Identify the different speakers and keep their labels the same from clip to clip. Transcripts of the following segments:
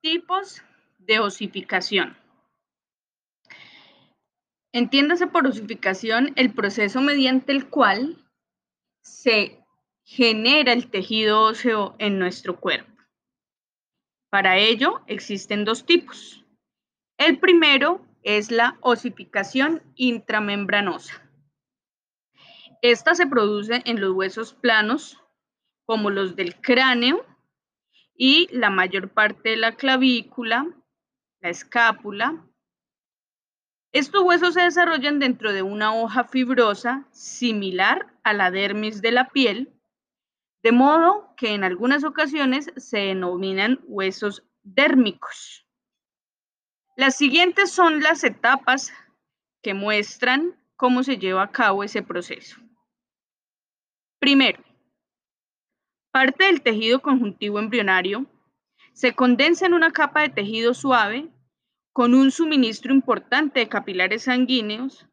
Speaker 1: Tipos de osificación. Entiéndase por osificación el proceso mediante el cual se genera el tejido óseo en nuestro cuerpo. Para ello existen dos tipos. El primero es la osificación intramembranosa. Esta se produce en los huesos planos, como los del cráneo y la mayor parte de la clavícula, la escápula. Estos huesos se desarrollan dentro de una hoja fibrosa similar a la dermis de la piel, de modo que en algunas ocasiones se denominan huesos dérmicos. Las siguientes son las etapas que muestran cómo se lleva a cabo ese proceso. Primero, parte del tejido conjuntivo embrionario se condensa en una capa de tejido suave con un suministro importante de capilares sanguíneos.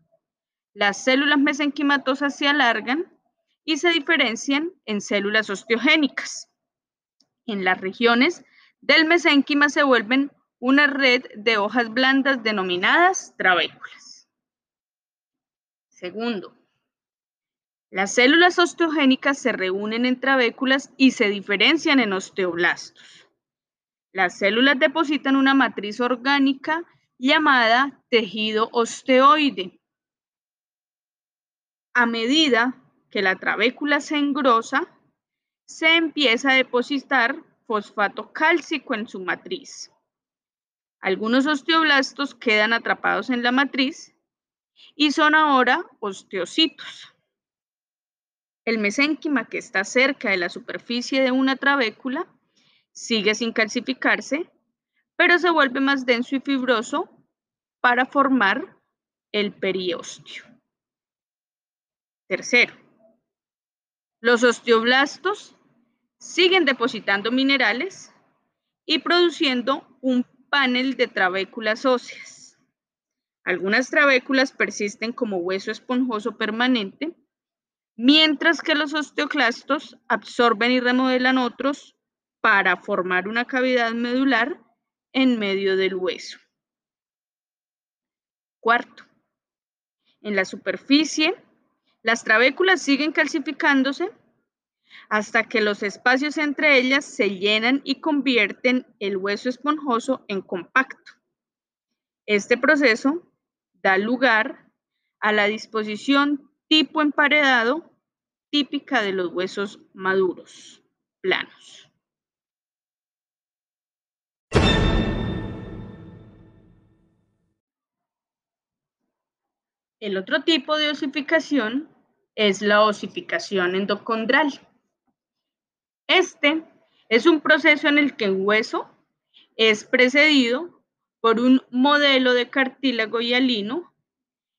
Speaker 1: Las células mesenquimatosas se alargan y se diferencian en células osteogénicas. En las regiones del mesénquima se vuelven una red de hojas blandas denominadas trabéculas. Segundo, las células osteogénicas se reúnen en trabéculas y se diferencian en osteoblastos. Las células depositan una matriz orgánica llamada tejido osteoide. A medida que la trabécula se engrosa, se empieza a depositar fosfato cálcico en su matriz. Algunos osteoblastos quedan atrapados en la matriz y son ahora osteocitos. El mesénquima que está cerca de la superficie de una trabécula sigue sin calcificarse, pero se vuelve más denso y fibroso para formar el periósteo. Tercero, los osteoblastos siguen depositando minerales y produciendo un panel de trabéculas óseas. Algunas trabéculas persisten como hueso esponjoso permanente mientras que los osteoclastos absorben y remodelan otros para formar una cavidad medular en medio del hueso. Cuarto, en la superficie, las trabéculas siguen calcificándose hasta que los espacios entre ellas se llenan y convierten el hueso esponjoso en compacto. Este proceso da lugar a la disposición tipo emparedado típica de los huesos maduros, planos. El otro tipo de osificación es la osificación endocondral. Este es un proceso en el que el hueso es precedido por un modelo de cartílago hialino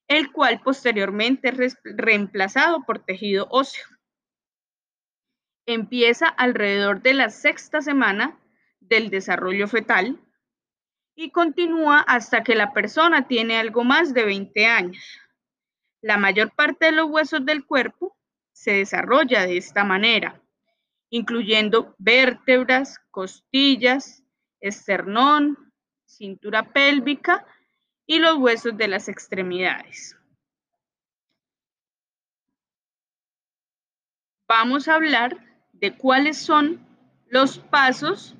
Speaker 1: el cual posteriormente es reemplazado por tejido óseo. Empieza alrededor de la sexta semana del desarrollo fetal y continúa hasta que la persona tiene algo más de 20 años. La mayor parte de los huesos del cuerpo se desarrolla de esta manera, incluyendo vértebras, costillas, esternón, cintura pélvica y los huesos de las extremidades. Vamos a hablar de cuáles son los pasos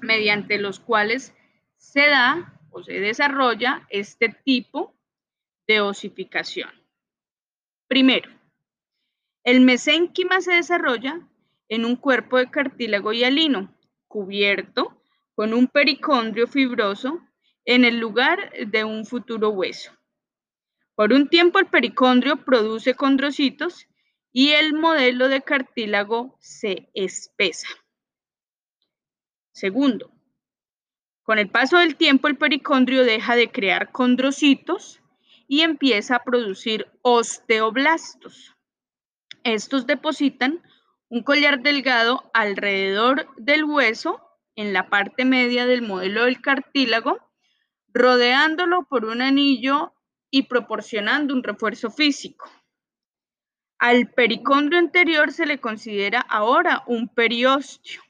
Speaker 1: mediante los cuales se da o se desarrolla este tipo de osificación. Primero, el mesénquima se desarrolla en un cuerpo de cartílago hialino cubierto con un pericondrio fibroso en el lugar de un futuro hueso. Por un tiempo el pericondrio produce condrocitos y el modelo de cartílago se espesa. Segundo, con el paso del tiempo el pericondrio deja de crear condrocitos y empieza a producir osteoblastos. Estos depositan un collar delgado alrededor del hueso en la parte media del modelo del cartílago rodeándolo por un anillo y proporcionando un refuerzo físico. Al pericondrio anterior se le considera ahora un periósteo.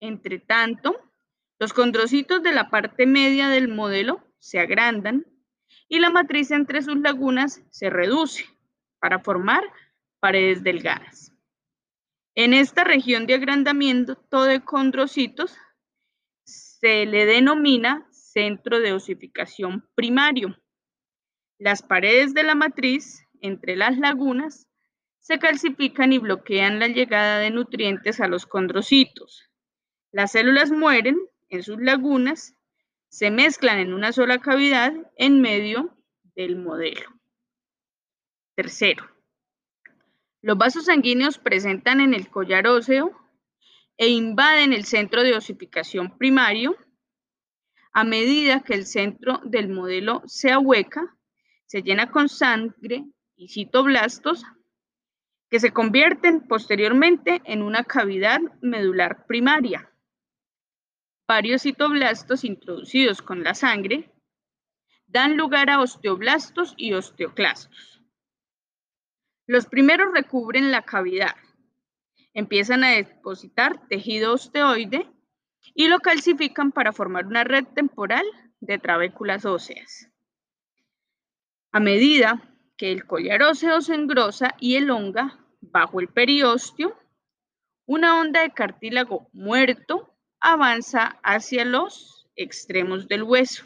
Speaker 1: Entre tanto, Los condrocitos de la parte media del modelo se agrandan y la matriz entre sus lagunas se reduce para formar paredes delgadas. En esta región de agrandamiento de condrocitos se le denomina centro de osificación primario. Las paredes de la matriz entre las lagunas se calcifican y bloquean la llegada de nutrientes a los condrocitos. Las células mueren en sus lagunas, se mezclan en una sola cavidad en medio del modelo. Tercero, los vasos sanguíneos presentan en el collar óseo e invaden el centro de osificación primario. A medida que el centro del modelo se ahueca, se llena con sangre y citoblastos que se convierten posteriormente en una cavidad medular primaria. Varios citoblastos introducidos con la sangre dan lugar a osteoblastos y osteoclastos. Los primeros recubren la cavidad, empiezan a depositar tejido osteoide y lo calcifican para formar una red temporal de trabéculas óseas. A medida que el collar óseo se engrosa y elonga bajo el periósteo, una onda de cartílago muerto avanza hacia los extremos del hueso.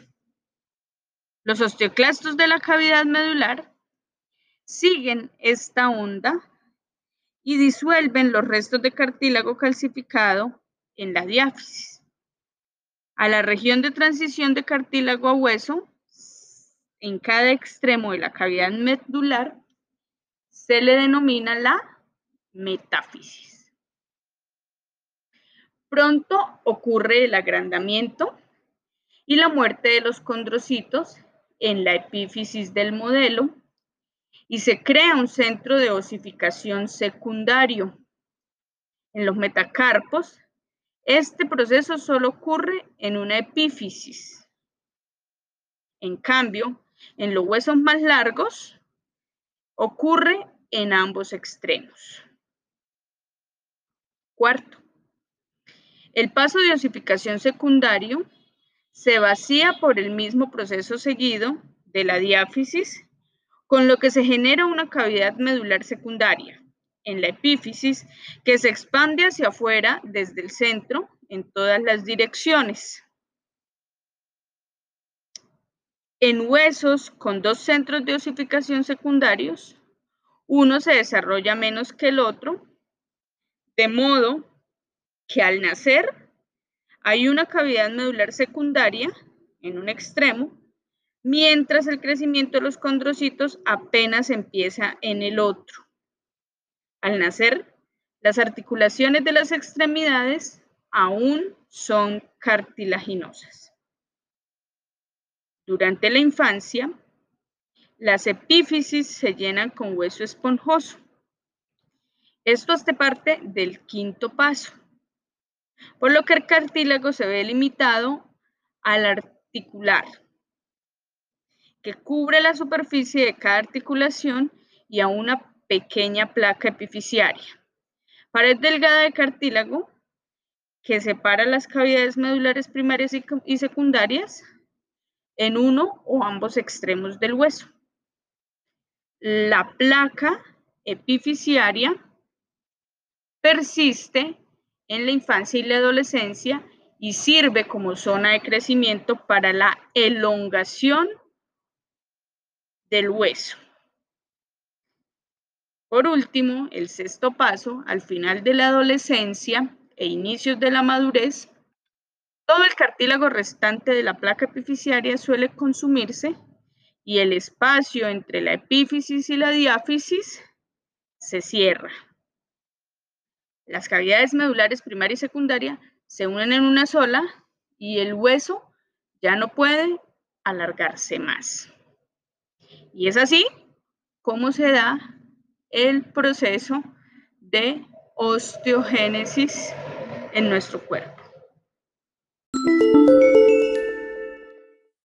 Speaker 1: Los osteoclastos de la cavidad medular siguen esta onda y disuelven los restos de cartílago calcificado en la diáfisis. A la región de transición de cartílago a hueso, en cada extremo de la cavidad medular, se le denomina la metáfisis. Pronto ocurre el agrandamiento y la muerte de los condrocitos en la epífisis del modelo y se crea un centro de osificación secundario. En los metacarpos, este proceso solo ocurre en una epífisis. En cambio, en los huesos más largos, ocurre en ambos extremos. Cuarto, el paso de osificación secundario se vacía por el mismo proceso seguido de la diáfisis con lo que se genera una cavidad medular secundaria en la epífisis que se expande hacia afuera desde el centro en todas las direcciones. En huesos con dos centros de osificación secundarios, uno se desarrolla menos que el otro, de modo que al nacer hay una cavidad medular secundaria en un extremo mientras el crecimiento de los condrocitos apenas empieza en el otro. Al nacer, las articulaciones de las extremidades aún son cartilaginosas. Durante la infancia, las epífisis se llenan con hueso esponjoso. Esto hace parte del quinto paso, por lo que el cartílago se ve limitado al articular, que cubre la superficie de cada articulación y a una pequeña placa epifisiaria. Pared delgada de cartílago que separa las cavidades medulares primarias y secundarias en uno o ambos extremos del hueso. La placa epifisiaria persiste en la infancia y la adolescencia y sirve como zona de crecimiento para la elongación del hueso. Por último, el sexto paso, al final de la adolescencia e inicios de la madurez, todo el cartílago restante de la placa epifisiaria suele consumirse y el espacio entre la epífisis y la diáfisis se cierra. Las cavidades medulares primaria y secundaria se unen en una sola y el hueso ya no puede alargarse más. Y es así como se da el proceso de osteogénesis en nuestro cuerpo.